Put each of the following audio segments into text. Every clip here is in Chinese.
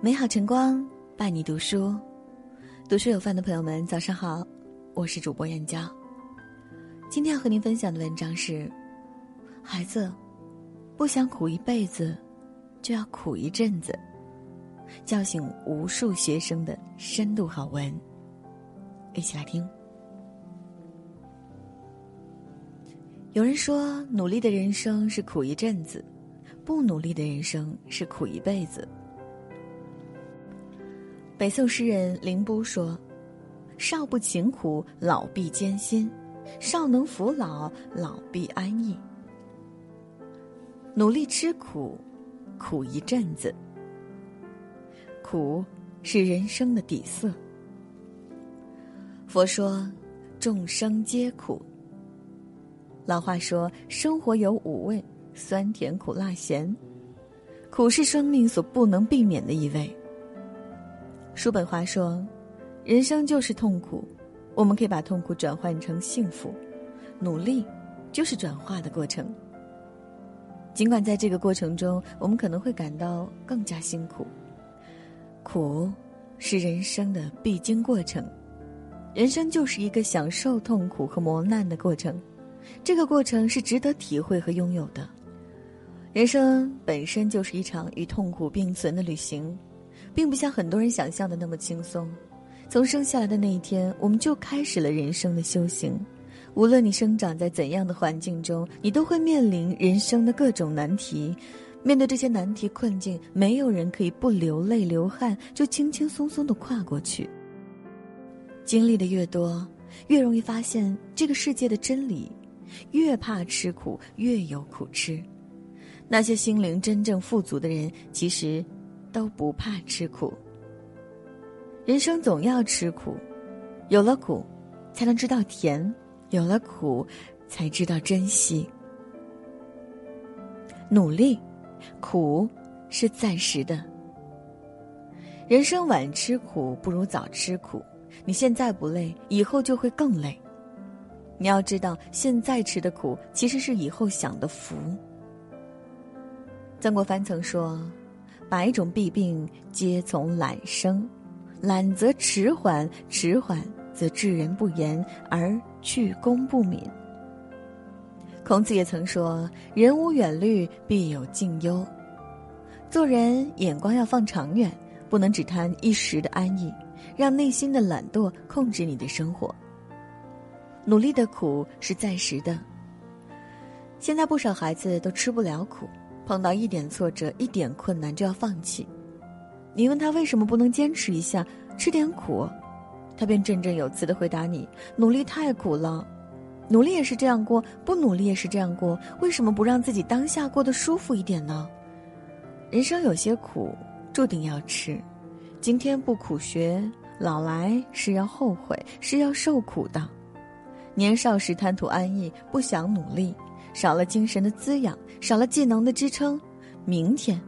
美好晨光伴你读书，读书有范的朋友们，早上好，我是主播燕娇。今天要和您分享的文章是：孩子，不想苦一辈子，就要苦一阵子。叫醒无数学生的深度好文，一起来听。有人说，努力的人生是苦一阵子，不努力的人生是苦一辈子。北宋诗人林逋说：“少不勤苦，老必艰辛；少能扶老，老必安逸。”努力吃苦，苦一阵子。苦，是人生的底色。佛说，众生皆苦。老话说，生活有五味：酸甜苦辣咸。苦是生命所不能避免的一味。叔本华说，人生就是痛苦，我们可以把痛苦转换成幸福，努力就是转化的过程。尽管在这个过程中，我们可能会感到更加辛苦。苦，是人生的必经过程。人生就是一个享受痛苦和磨难的过程，这个过程是值得体会和拥有的。人生本身就是一场与痛苦并存的旅行，并不像很多人想象的那么轻松。从生下来的那一天，我们就开始了人生的修行。无论你生长在怎样的环境中，你都会面临人生的各种难题。面对这些难题困境，没有人可以不流泪流汗就轻轻松松的跨过去。经历的越多，越容易发现这个世界的真理：越怕吃苦，越有苦吃。那些心灵真正富足的人，其实都不怕吃苦。人生总要吃苦，有了苦，才能知道甜；有了苦，才知道珍惜。努力。苦是暂时的。人生晚吃苦不如早吃苦。你现在不累，以后就会更累。你要知道，现在吃的苦，其实是以后享的福。曾国藩曾说：“百种弊病皆从懒生，懒则迟缓，迟缓则治人不严而去功不敏。”孔子也曾说：“人无远虑，必有近忧。”做人眼光要放长远，不能只贪一时的安逸，让内心的懒惰控制你的生活。努力的苦是暂时的。现在不少孩子都吃不了苦，碰到一点挫折、一点困难就要放弃。你问他为什么不能坚持一下，吃点苦，他便振振有词的回答你：“努力太苦了。”努力也是这样过，不努力也是这样过，为什么不让自己当下过得舒服一点呢？人生有些苦，注定要吃。今天不苦学，老来是要后悔，是要受苦的。年少时贪图安逸，不想努力，少了精神的滋养，少了技能的支撑，明天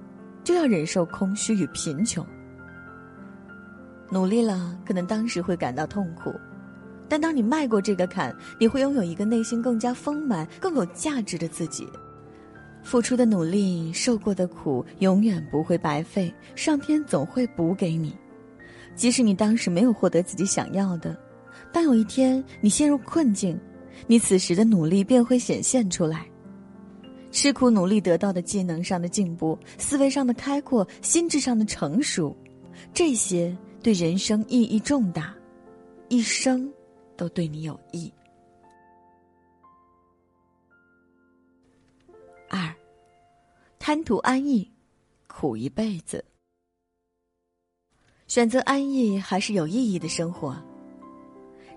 就要忍受空虚与贫穷。努力了，可能当时会感到痛苦。但当你迈过这个坎，你会拥有一个内心更加丰满、更有价值的自己。付出的努力、受过的苦，永远不会白费，上天总会补给你。即使你当时没有获得自己想要的，当有一天你陷入困境，你此时的努力便会显现出来。吃苦努力得到的技能上的进步、思维上的开阔、心智上的成熟，这些对人生意义重大，一生。都对你有益。二，贪图安逸，苦一辈子。选择安逸还是有意义的生活。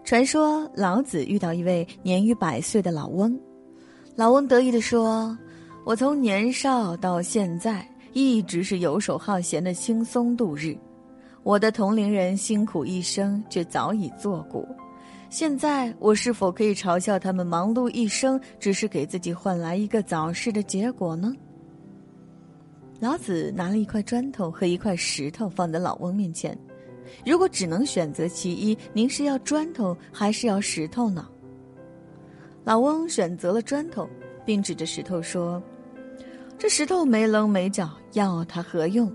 传说老子遇到一位年逾百岁的老翁，老翁得意地说：“我从年少到现在，一直是游手好闲的轻松度日。我的同龄人辛苦一生，却早已作古。”现在我是否可以嘲笑他们忙碌一生，只是给自己换来一个早逝的结果呢？老子拿了一块砖头和一块石头放在老翁面前，如果只能选择其一，您是要砖头还是要石头呢？老翁选择了砖头，并指着石头说：“这石头没棱没角，要它何用？”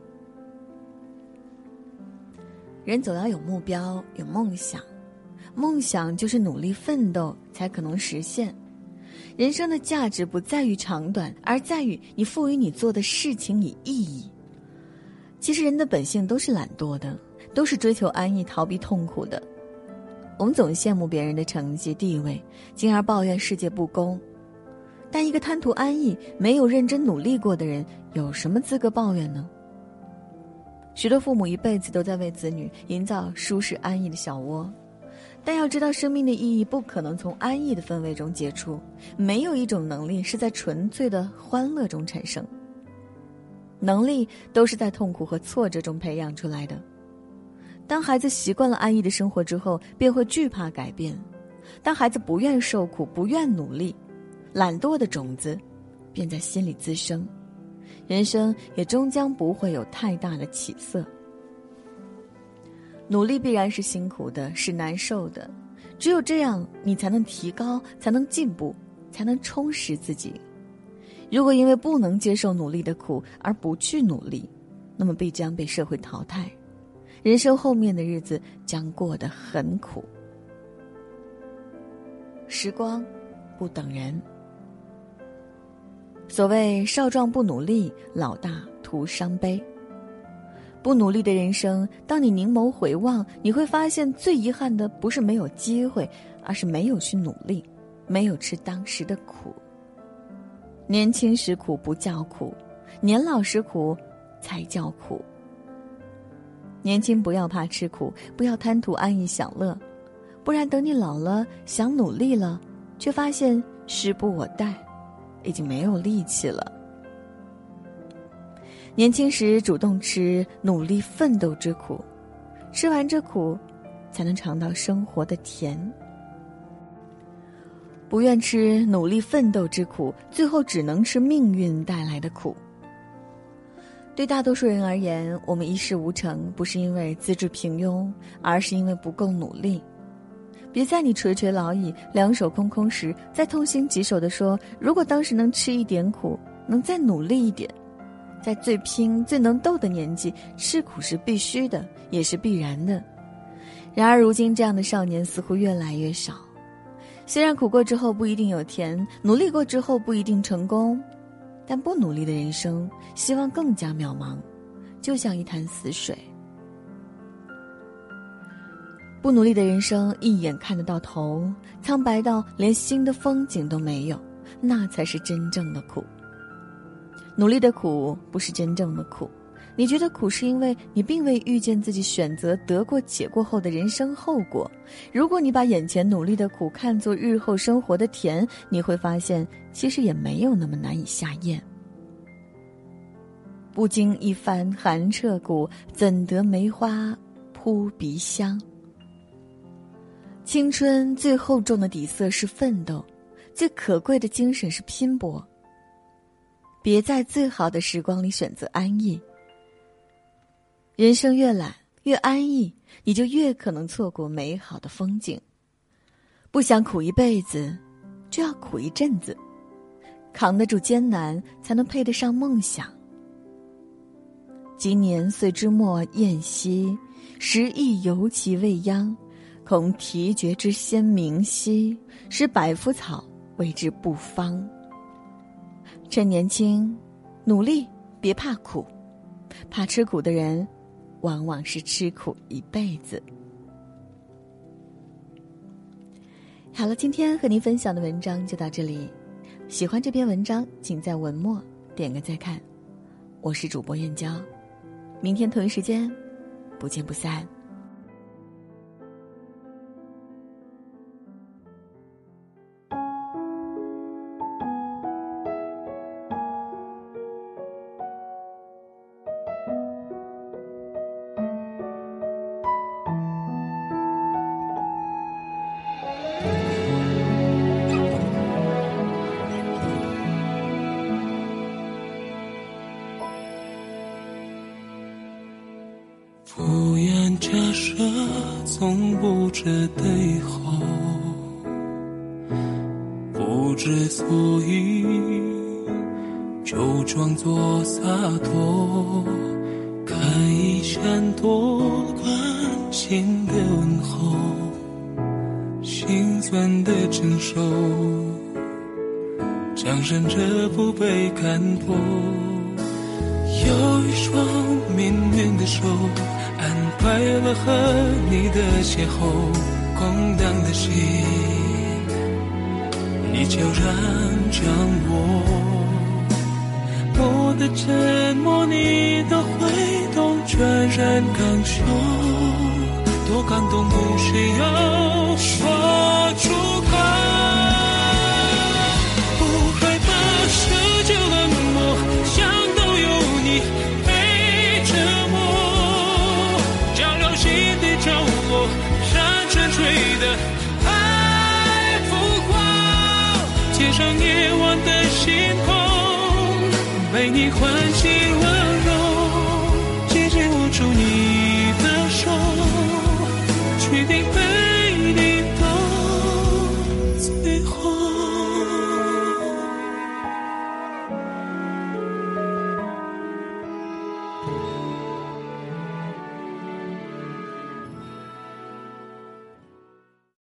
人总要有目标，有梦想，梦想就是努力奋斗才可能实现。人生的价值不在于长短，而在于你赋予你做的事情以意义。其实人的本性都是懒惰的，都是追求安逸、逃避痛苦的。我们总羡慕别人的成绩、地位，进而抱怨世界不公。但一个贪图安逸、没有认真努力过的人，有什么资格抱怨呢？许多父母一辈子都在为子女营造舒适安逸的小窝，但要知道，生命的意义不可能从安逸的氛围中解除。没有一种能力是在纯粹的欢乐中产生。能力都是在痛苦和挫折中培养出来的。当孩子习惯了安逸的生活之后，便会惧怕改变；当孩子不愿受苦、不愿努力，懒惰的种子便在心里滋生。人生也终将不会有太大的起色。努力必然是辛苦的，是难受的，只有这样，你才能提高，才能进步，才能充实自己。如果因为不能接受努力的苦而不去努力，那么必将被社会淘汰，人生后面的日子将过得很苦。时光，不等人。所谓少壮不努力，老大徒伤悲。不努力的人生，当你凝眸回望，你会发现最遗憾的不是没有机会，而是没有去努力，没有吃当时的苦。年轻时苦不叫苦，年老时苦才叫苦。年轻不要怕吃苦，不要贪图安逸享乐，不然等你老了想努力了，却发现时不我待。已经没有力气了。年轻时主动吃，努力奋斗之苦，吃完这苦，才能尝到生活的甜。不愿吃努力奋斗之苦，最后只能吃命运带来的苦。对大多数人而言，我们一事无成，不是因为资质平庸，而是因为不够努力。别在你垂垂老矣、两手空空时，再痛心疾首地说：“如果当时能吃一点苦，能再努力一点，在最拼、最能斗的年纪，吃苦是必须的，也是必然的。”然而，如今这样的少年似乎越来越少。虽然苦过之后不一定有甜，努力过之后不一定成功，但不努力的人生，希望更加渺茫，就像一潭死水。不努力的人生，一眼看得到头，苍白到连新的风景都没有，那才是真正的苦。努力的苦不是真正的苦，你觉得苦是因为你并未遇见自己选择得过且过后的人生后果。如果你把眼前努力的苦看作日后生活的甜，你会发现其实也没有那么难以下咽。不经一番寒彻骨，怎得梅花扑鼻香？青春最厚重的底色是奋斗，最可贵的精神是拼搏。别在最好的时光里选择安逸。人生越懒越安逸，你就越可能错过美好的风景。不想苦一辈子，就要苦一阵子，扛得住艰难，才能配得上梦想。今年岁之末宴兮，时亦犹其未央。恐啼绝之先明兮，使百夫草为之不芳。趁年轻，努力，别怕苦。怕吃苦的人，往往是吃苦一辈子。好了，今天和您分享的文章就到这里。喜欢这篇文章，请在文末点个再看。我是主播燕娇，明天同一时间，不见不散。所以，就装作洒脱，看一山多关。心的问候，心酸的承受，强忍着不被看破。有一双命运的手，安排了和你的邂逅，空荡的心，你悄然掌握。我的沉默，你的挥动，全然感受，多感动，不需要说出口。为你唤醒我